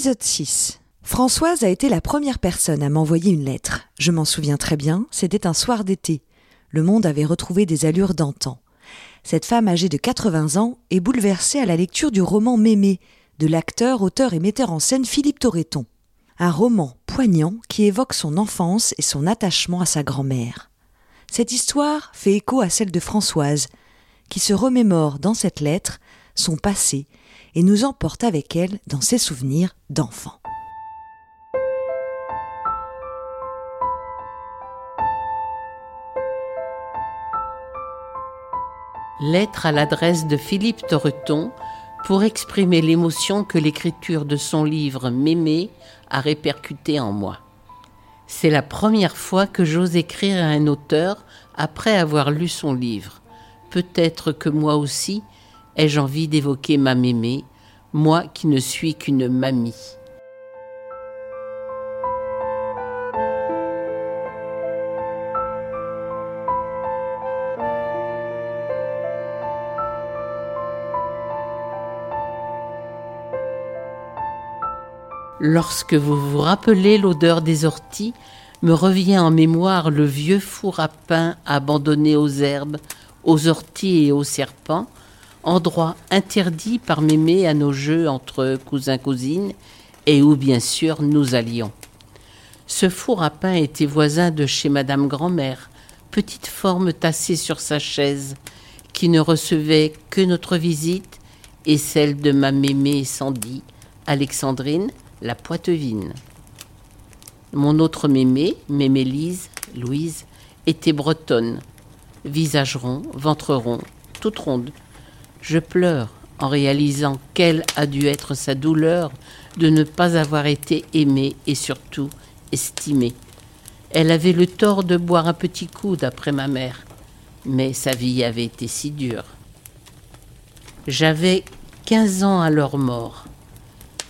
Épisode 6. Françoise a été la première personne à m'envoyer une lettre. Je m'en souviens très bien, c'était un soir d'été. Le monde avait retrouvé des allures d'antan. Cette femme âgée de 80 ans est bouleversée à la lecture du roman Mémé de l'acteur, auteur et metteur en scène Philippe Torreton. Un roman poignant qui évoque son enfance et son attachement à sa grand-mère. Cette histoire fait écho à celle de Françoise, qui se remémore dans cette lettre son passé et nous emporte avec elle dans ses souvenirs d'enfant. Lettre à l'adresse de Philippe Torreton pour exprimer l'émotion que l'écriture de son livre Mémé a répercutée en moi. C'est la première fois que j'ose écrire à un auteur après avoir lu son livre. Peut-être que moi aussi ai-je envie d'évoquer ma mémé, moi qui ne suis qu'une mamie? Lorsque vous vous rappelez l'odeur des orties, me revient en mémoire le vieux four à pain abandonné aux herbes, aux orties et aux serpents, endroit interdit par mémé à nos jeux entre cousins-cousines et où bien sûr nous allions. Ce four à pain était voisin de chez Madame Grand-mère, petite forme tassée sur sa chaise, qui ne recevait que notre visite et celle de ma mémé Sandy, Alexandrine, la Poitevine. Mon autre mémé, mémé Lise, Louise, était bretonne, visage rond, ventre rond, toute ronde. Je pleure en réalisant quelle a dû être sa douleur de ne pas avoir été aimée et surtout estimée. Elle avait le tort de boire un petit coup d'après ma mère, mais sa vie avait été si dure. J'avais quinze ans à leur mort.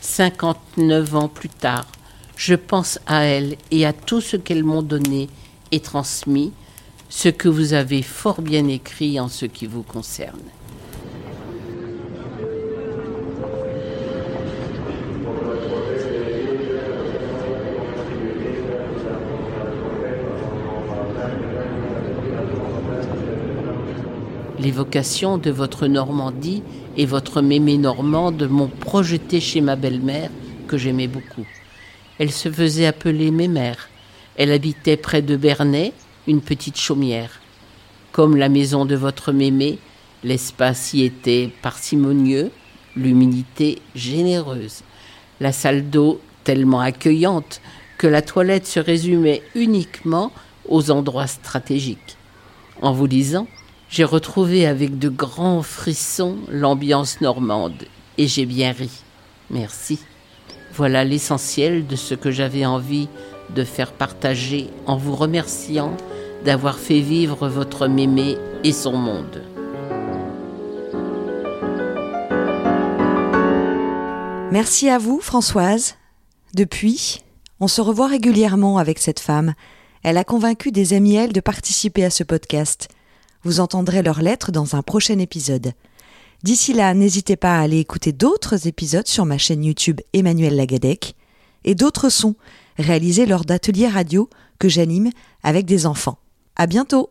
59 ans plus tard, je pense à elles et à tout ce qu'elles m'ont donné et transmis, ce que vous avez fort bien écrit en ce qui vous concerne. L'évocation de votre Normandie et votre mémé normande m'ont projeté chez ma belle-mère, que j'aimais beaucoup. Elle se faisait appeler Mémère. Elle habitait près de Bernay, une petite chaumière. Comme la maison de votre mémé, l'espace y était parcimonieux, l'humidité généreuse, la salle d'eau tellement accueillante que la toilette se résumait uniquement aux endroits stratégiques. En vous lisant, j'ai retrouvé avec de grands frissons l'ambiance normande et j'ai bien ri. Merci. Voilà l'essentiel de ce que j'avais envie de faire partager en vous remerciant d'avoir fait vivre votre mémé et son monde. Merci à vous, Françoise. Depuis, on se revoit régulièrement avec cette femme. Elle a convaincu des amis elle de participer à ce podcast. Vous entendrez leurs lettres dans un prochain épisode. D'ici là, n'hésitez pas à aller écouter d'autres épisodes sur ma chaîne YouTube Emmanuel Lagadec et d'autres sons réalisés lors d'ateliers radio que j'anime avec des enfants. À bientôt!